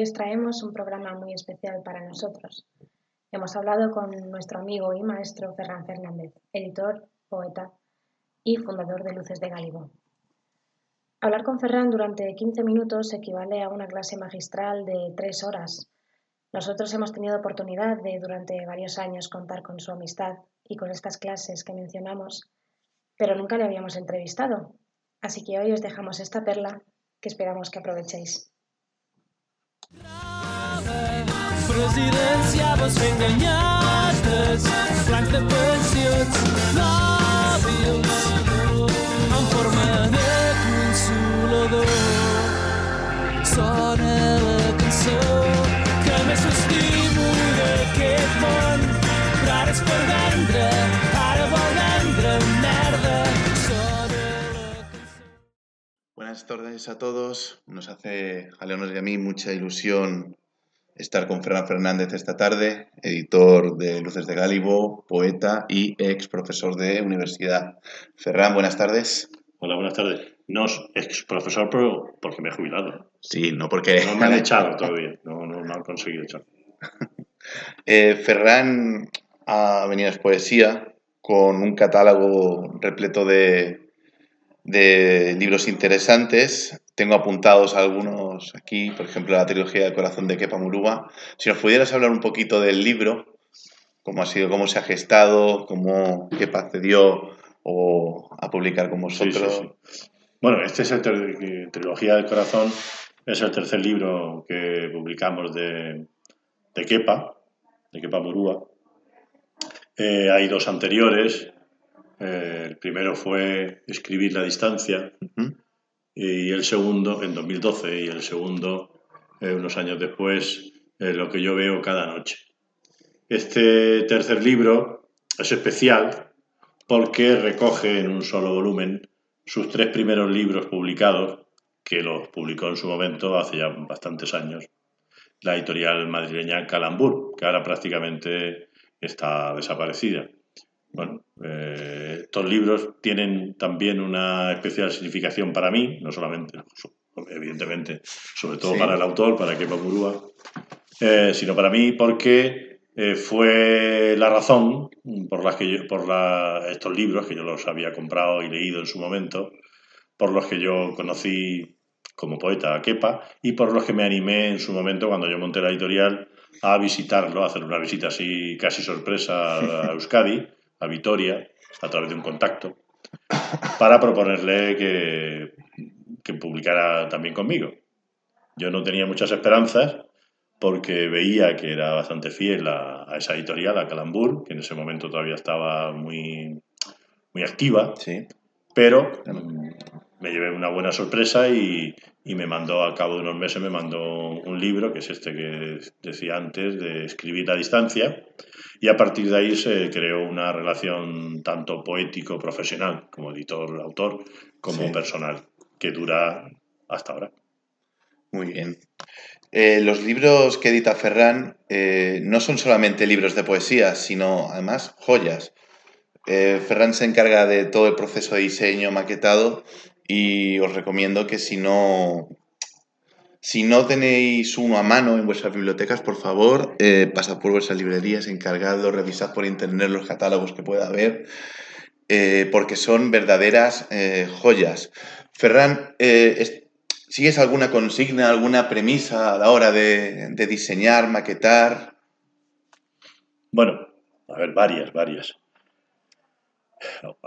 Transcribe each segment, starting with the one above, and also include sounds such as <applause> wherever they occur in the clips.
Hoy os traemos un programa muy especial para nosotros. Hemos hablado con nuestro amigo y maestro Ferran Fernández, editor, poeta y fundador de Luces de Galibón. Hablar con Ferran durante 15 minutos equivale a una clase magistral de tres horas. Nosotros hemos tenido oportunidad de durante varios años contar con su amistad y con estas clases que mencionamos, pero nunca le habíamos entrevistado. Así que hoy os dejamos esta perla que esperamos que aprovechéis. Presidents ja vos fer enganyades, plans de pensions, no! Buenas tardes a todos. Nos hace a Leonor y a mí mucha ilusión estar con Ferran Fernández esta tarde, editor de Luces de Gálibo, poeta y ex profesor de universidad. Ferran, buenas tardes. Hola, buenas tardes. No, ex profesor, pero porque me he jubilado. Sí, no porque... No me han <laughs> echado todavía, no, no, no han conseguido echar. <laughs> eh, Ferran ha venido a poesía con un catálogo repleto de, de libros interesantes. Tengo apuntados algunos aquí, por ejemplo, la trilogía del corazón de Kepa Muruba. Si nos pudieras hablar un poquito del libro, cómo ha sido, cómo se ha gestado, cómo Kepa accedió o a publicar con vosotros. Sí, sí, sí. Bueno, este es el trilogía del corazón, es el tercer libro que publicamos de, de Kepa, de Kepa Murúa. Eh, hay dos anteriores. Eh, el primero fue Escribir la distancia uh -huh. y el segundo, en 2012, y el segundo, eh, unos años después, Lo que yo veo cada noche. Este tercer libro es especial porque recoge en un solo volumen sus tres primeros libros publicados, que los publicó en su momento hace ya bastantes años, la editorial madrileña Calambur, que ahora prácticamente está desaparecida. Bueno, eh, estos libros tienen también una especial significación para mí, no solamente, evidentemente, sobre todo sí. para el autor, para Kepa Murúa, eh, sino para mí porque eh, fue la razón por la que yo, por la, estos libros que yo los había comprado y leído en su momento, por los que yo conocí como poeta a Kepa y por los que me animé en su momento cuando yo monté la editorial a visitarlo, a hacer una visita así casi sorpresa a <laughs> Euskadi, a Vitoria, a través de un contacto, para proponerle que, que publicara también conmigo. Yo no tenía muchas esperanzas porque veía que era bastante fiel a, a esa editorial, a Calambur, que en ese momento todavía estaba muy, muy activa, sí. pero me llevé una buena sorpresa y, y, me mandó, al cabo de unos meses, me mandó un libro, que es este que decía antes, de escribir a distancia, y a partir de ahí se creó una relación tanto poético-profesional, como editor-autor, como sí. personal, que dura hasta ahora. Muy bien. Eh, los libros que edita Ferran eh, no son solamente libros de poesía, sino además joyas. Eh, Ferran se encarga de todo el proceso de diseño maquetado y os recomiendo que si no, si no tenéis uno a mano en vuestras bibliotecas, por favor, eh, pasad por vuestras librerías, encargadlo, revisad por internet los catálogos que pueda haber, eh, porque son verdaderas eh, joyas. Ferran, ¿sigues alguna consigna, alguna premisa a la hora de, de diseñar, maquetar? Bueno, a ver, varias, varias.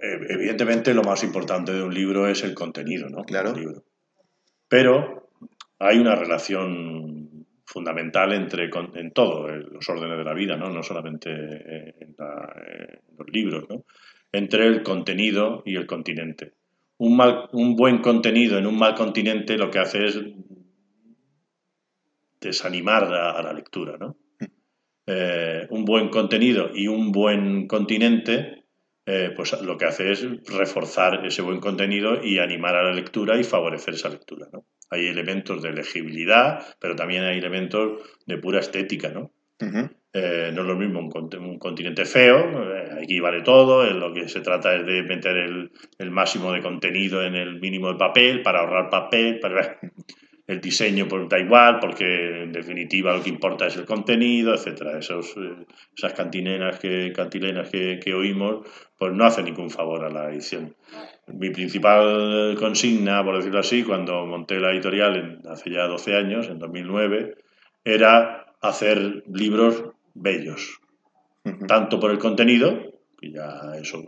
Evidentemente lo más importante de un libro es el contenido, ¿no? Claro. Libro. Pero hay una relación fundamental entre en todo, en los órdenes de la vida, ¿no? No solamente en, la, en los libros, ¿no? Entre el contenido y el continente. Un, mal, un buen contenido en un mal continente lo que hace es desanimar a, a la lectura, ¿no? Eh, un buen contenido y un buen continente eh, pues lo que hace es reforzar ese buen contenido y animar a la lectura y favorecer esa lectura. ¿no? Hay elementos de legibilidad, pero también hay elementos de pura estética. ¿no? Uh -huh. eh, no es lo mismo un, un continente feo, eh, aquí vale todo, lo que se trata es de meter el, el, máximo de contenido en el mínimo de papel para ahorrar papel. Para... <laughs> el diseño pues, da igual, porque en definitiva lo que importa es el contenido, etcétera. Esos, eh, esas cantinenas que, cantilenas que, que, oímos, pues no hacen ningún favor a la edición. Mi principal consigna, por decirlo así, cuando monté la editorial hace ya 12 años, en 2009, era hacer libros bellos, tanto por el contenido, que ya eso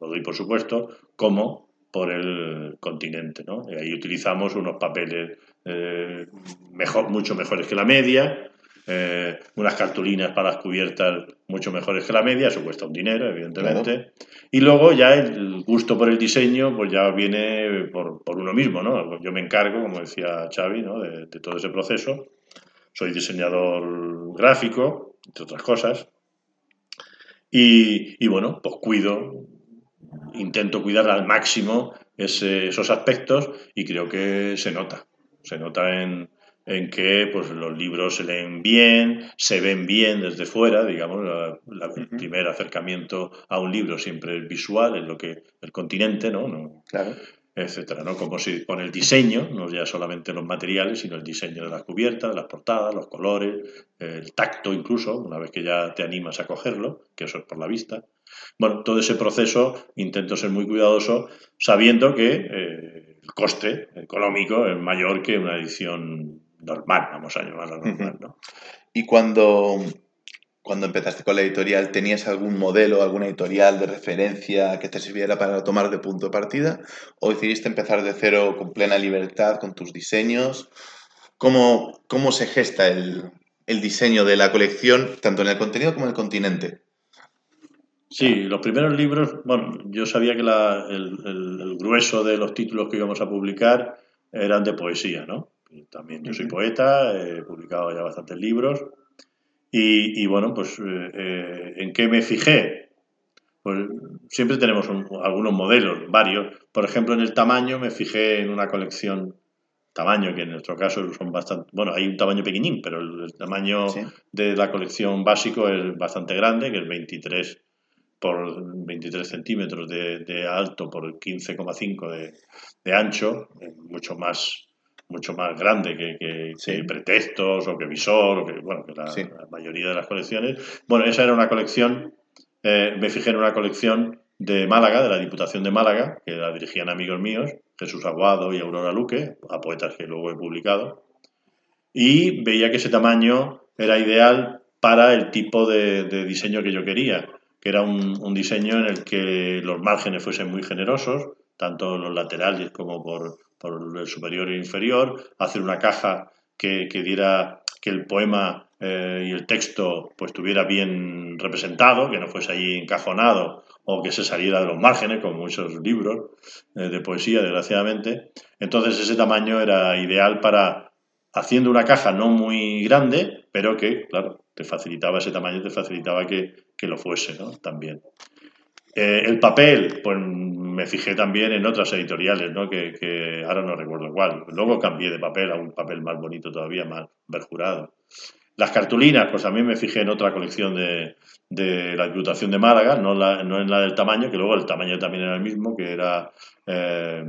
lo doy por supuesto, como por el continente. ¿no? Y ahí utilizamos unos papeles eh, mejor, mucho mejores que la media, eh, unas cartulinas para las cubiertas mucho mejores que la media, eso cuesta un dinero, evidentemente. Y luego ya el gusto por el diseño, pues ya viene por, por uno mismo, ¿no? Yo me encargo, como decía Xavi, ¿no? de, de todo ese proceso. Soy diseñador gráfico, entre otras cosas. Y, y, bueno, pues cuido, intento cuidar al máximo esos aspectos y creo que se nota. Se nota en, en que pues, los libros se leen bien, se ven bien desde fuera, digamos, el primer acercamiento a un libro siempre es visual, es lo que el continente, ¿no? no claro. etcétera, ¿no? Como si con el diseño, no ya solamente los materiales, sino el diseño de las cubiertas, de las portadas, los colores, el tacto incluso, una vez que ya te animas a cogerlo, que eso es por la vista. Bueno, todo ese proceso intento ser muy cuidadoso, sabiendo que eh, coste económico es mayor que una edición normal, vamos a llamarla normal, ¿no? Y cuando, cuando empezaste con la editorial, ¿tenías algún modelo, alguna editorial de referencia que te sirviera para tomar de punto de partida? ¿O decidiste empezar de cero con plena libertad, con tus diseños? ¿Cómo, cómo se gesta el, el diseño de la colección, tanto en el contenido como en el continente? Sí, los primeros libros, bueno, yo sabía que la, el, el, grueso de los títulos que íbamos a publicar eran de poesía, ¿no? También yo soy poeta, he publicado ya bastantes libros. Y, y bueno, pues, eh, eh, ¿en qué me fijé? Pues siempre tenemos un, algunos modelos, varios. Por ejemplo, en el tamaño me fijé en una colección, tamaño que en nuestro caso son bastante, bueno, hay un tamaño pequeñín, pero el, el tamaño ¿Sí? de la colección básico es bastante grande, que es 23 por 23 centímetros de, de alto por 15,5 de, de ancho, mucho más mucho más grande que, que, sí. que, pretextos o que visor o que, bueno, que la, sí. la, mayoría de las colecciones. Bueno, esa era una colección, eh, me fijé en una colección de Málaga, de la Diputación de Málaga, que la dirigían amigos míos, Jesús Aguado y Aurora Luque, a poetas que luego he publicado, y veía que ese tamaño era ideal para el tipo de, de diseño que yo quería, que era un, diseño en el que los márgenes fuesen muy generosos, tanto los laterales como por, el superior e inferior, hacer una caja que, diera que el poema eh, y el texto pues estuviera bien representado, que no fuese ahí encajonado o que se saliera de los márgenes, como muchos libros eh, de poesía, desgraciadamente. Entonces ese tamaño era ideal para, haciendo una caja no muy grande, pero que, claro, te facilitaba ese tamaño, te facilitaba que, que lo fuese ¿no? también. Eh, el papel, pues me fijé también en otras editoriales, ¿no? que, ahora no recuerdo cuál. Luego cambié de papel a un papel más bonito todavía, más verjurado. Las cartulinas, pues también me fijé en otra colección de, de la Diputación de Málaga, no, la, no en la del tamaño, que luego el tamaño también era el mismo, que era... Eh,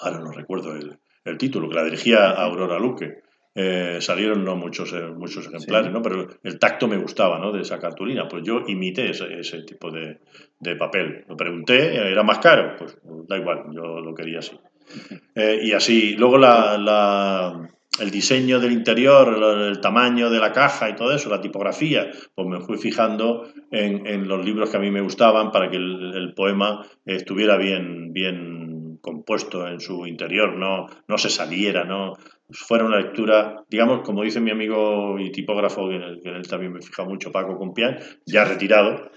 ahora no recuerdo el, el título, que la dirigía Aurora Luque. Eh, salieron no muchos, eh, muchos ejemplares, sí. ¿no? pero el tacto me gustaba ¿no? de esa cartulina. Pues yo imité ese, ese tipo de, de, papel. Lo pregunté, ¿era más caro? Pues da igual, yo lo quería así. <laughs> Eh, y así, luego la, la, el diseño del interior, el tamaño de la caja y todo eso, la tipografía, pues me fui fijando en, en los libros que a mí me gustaban para que el, el poema estuviera bien, bien compuesto en su interior, no, no se saliera, no, fuera una lectura, digamos, como dice mi amigo y tipógrafo, que en él, que él también me fija mucho, Paco Compián, ya retirado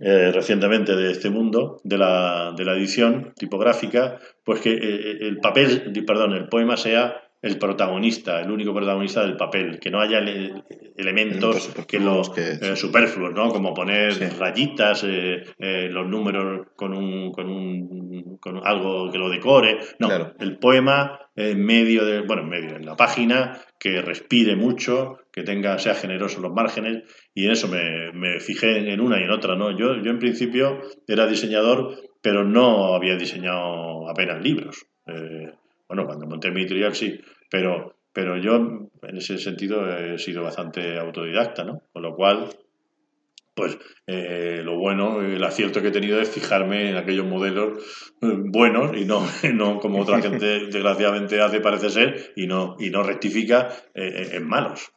eh, recientemente de este mundo, de la, de la edición tipográfica, pues que eh, el papel, perdón, el poema sea el protagonista, el único protagonista del papel, que no haya ele elementos que los que, eh, superfluos, ¿no? Como poner sí. rayitas, eh, eh, los números con un, con un con algo que lo decore. No, claro. el poema en medio de, bueno, en medio, en la página, que respire mucho, que tenga, sea generoso en los márgenes, y en eso me, me fijé en una y en otra, ¿no? Yo, yo en principio era diseñador, pero no había diseñado apenas libros. Eh, Bueno, cuando monté mi editorial sí, pero, pero yo en ese sentido he sido bastante autodidacta, ¿no? Con lo cual, pues eh, lo bueno, el acierto que he tenido es fijarme en aquellos modelos eh, buenos y no, <laughs> no como otra gente <laughs> desgraciadamente hace parece ser y no, y no rectifica eh, en malos.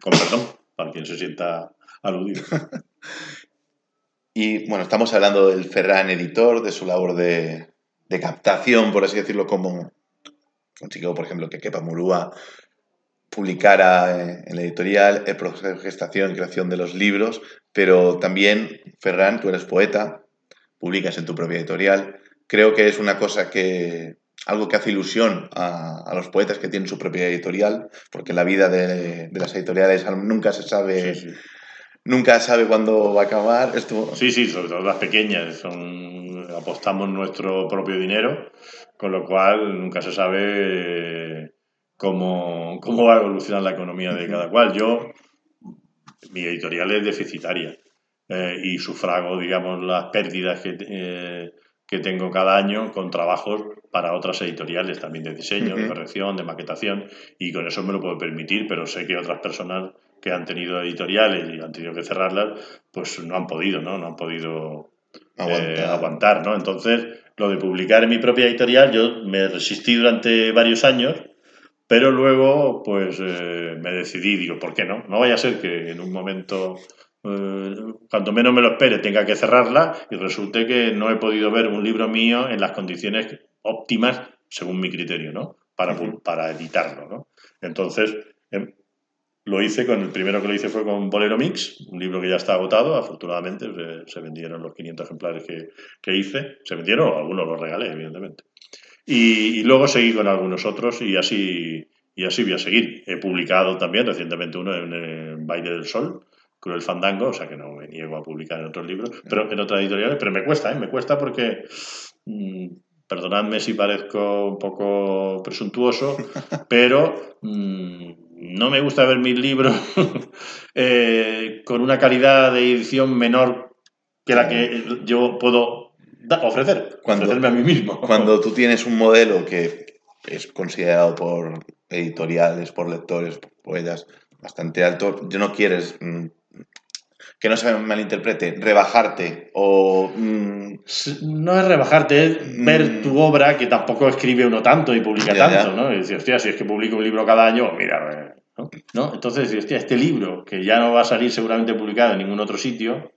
Con perdón, para quien se sienta aludido. <laughs> y bueno, estamos hablando del Ferran editor, de su labor de, de captación, por así decirlo, como consiguió, por ejemplo, que Kepa Murúa publicara en la editorial el proceso de gestación creación de los libros, pero también, Ferran, tú eres poeta, publicas en tu propia editorial. Creo que es una cosa que, algo que hace ilusión a, los poetas que tienen su propia editorial, porque la vida de, las editoriales nunca se sabe nunca sabe cuándo va a acabar. Esto... Sí, sí, sobre todo las pequeñas. Son, apostamos nuestro propio dinero, con lo cual nunca se sabe cómo, cómo va a evolucionar la economía de cada cual. Yo, mi editorial es deficitaria eh, y sufrago, digamos, las pérdidas que, eh, que tengo cada año con trabajos para otras editoriales también de diseño, de corrección, de maquetación, y con eso me lo puedo permitir, pero sé que otras personas que han tenido editoriales y han tenido que cerrarlas, pues no han podido, ¿no? No han podido eh, aguantar, ¿no? Entonces, lo de publicar en mi propia editorial, yo me resistí durante varios años, pero luego, pues eh, me decidí, digo, ¿por qué no? No vaya a ser que en un momento eh, cuanto menos me lo espere, tenga que cerrarla y resulte que no he podido ver un libro mío en las condiciones óptimas según mi criterio, ¿no? Para, para editarlo, ¿no? Entonces, em, lo hice con, el primero que lo hice fue con Bolero Mix, un libro que ya está agotado, afortunadamente, se, vendieron los 500 ejemplares que, que, hice, se vendieron, algunos los regalé, evidentemente. Y, luego seguí con algunos otros y así, y así voy a seguir. He publicado también recientemente uno en, en Baile del Sol, el Fandango, o sea que no me niego a publicar en otros libros, pero en otras editoriales, pero me cuesta, ¿eh? me cuesta porque, mm, perdonadme si parezco un poco presuntuoso, <laughs> pero mm, no me gusta ver mis libros <laughs> eh, con una calidad de edición menor que la que yo puedo ofrecer, cuando, ofrecerme a mí mismo. <laughs> Cuando tú tienes un modelo que es considerado por editoriales, por lectores, por poetas, bastante alto, yo no quieres mm, que no se malinterprete, rebajarte o... No es rebajarte, es ver mm. tu obra, que tampoco escribe uno tanto y publica tanto, ¿no? Y decir, hostia, si es que publico un libro cada año, mira, ¿no? ¿no? Entonces, hostia, este libro, que ya no va a salir seguramente publicado en ningún otro sitio,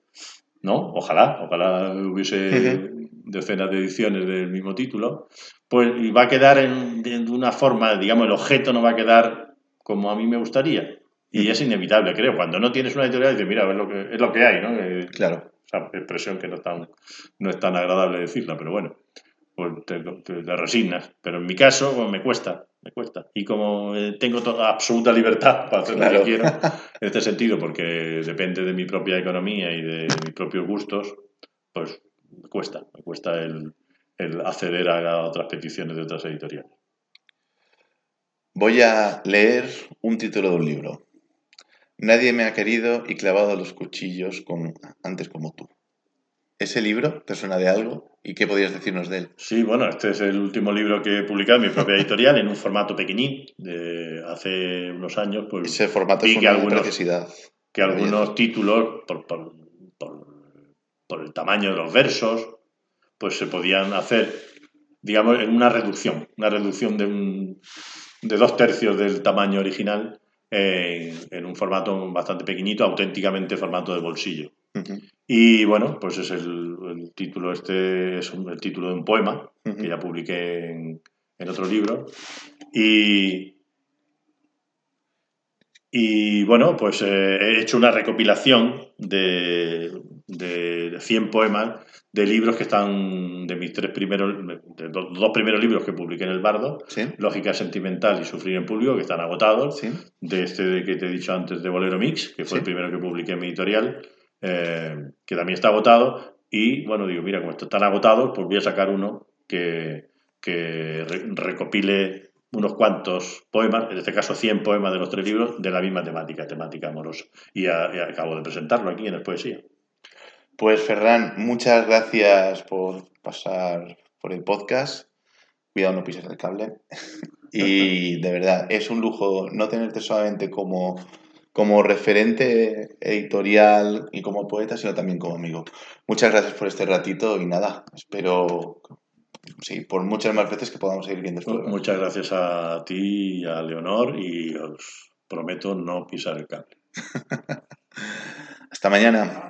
¿no? Ojalá, ojalá hubiese decenas de ediciones del mismo título, pues va a quedar en, de una forma, digamos, el objeto no va a quedar como a mí me gustaría. Y es inevitable, creo. Cuando no tienes una editorial, dices, mira, es lo que, es lo que hay, ¿no? Eh, claro. Esa expresión que no es, tan, no es tan agradable decirla, pero bueno, pues te, resignas. Pero en mi caso, pues me cuesta, me cuesta. Y como eh, tengo toda, absoluta libertad para hacer lo que quiero, <laughs> en este sentido, porque depende de mi propia economía y de mis propios gustos, pues me cuesta, me cuesta el, el acceder a otras peticiones de otras editoriales. Voy a leer un título de un libro. Nadie me ha querido y clavado los cuchillos con, antes como tú. ¿Ese libro te suena de algo? ¿Y qué podías decirnos de él? Sí, bueno, este es el último libro que he publicado en mi propia editorial en un formato pequeñín de hace unos años. Pues, Ese formato es una necesidad. Que algunos títulos, por, por, por, el tamaño de los versos, pues se podían hacer, digamos, en una reducción, una reducción de, un, de dos tercios del tamaño original en, un formato bastante pequeñito, auténticamente formato de bolsillo. Y bueno, pues es el, título, este es el título de un poema que ya publiqué en, otro libro. Y, y bueno, pues eh, he hecho una recopilación de, de 100 poemas de libros que están de mis tres primeros, de dos primeros libros que publiqué en El Bardo, Lógica Sentimental y Sufrir en Público, que están agotados, de este que te he dicho antes de Bolero Mix, que fue el primero que publiqué en mi editorial, eh, que también está agotado, y bueno, digo, mira, como están agotados, pues voy a sacar uno que, que recopile unos cuantos poemas, en este caso 100 poemas de los tres libros, de la misma temática, temática amorosa. Y, y acabo de presentarlo aquí en el Poesía. Pues Ferran, muchas gracias por pasar por el podcast. cuidado no pises el cable. <laughs> y de verdad, es un lujo no tenerte solamente como, como referente editorial y como poeta, sino también como amigo. Muchas gracias por este ratito y nada, espero sí, por muchas más veces que podamos seguir viendo esto. Muchas gracias a ti y a Leonor y os prometo no pisar el cable. <laughs> Hasta mañana.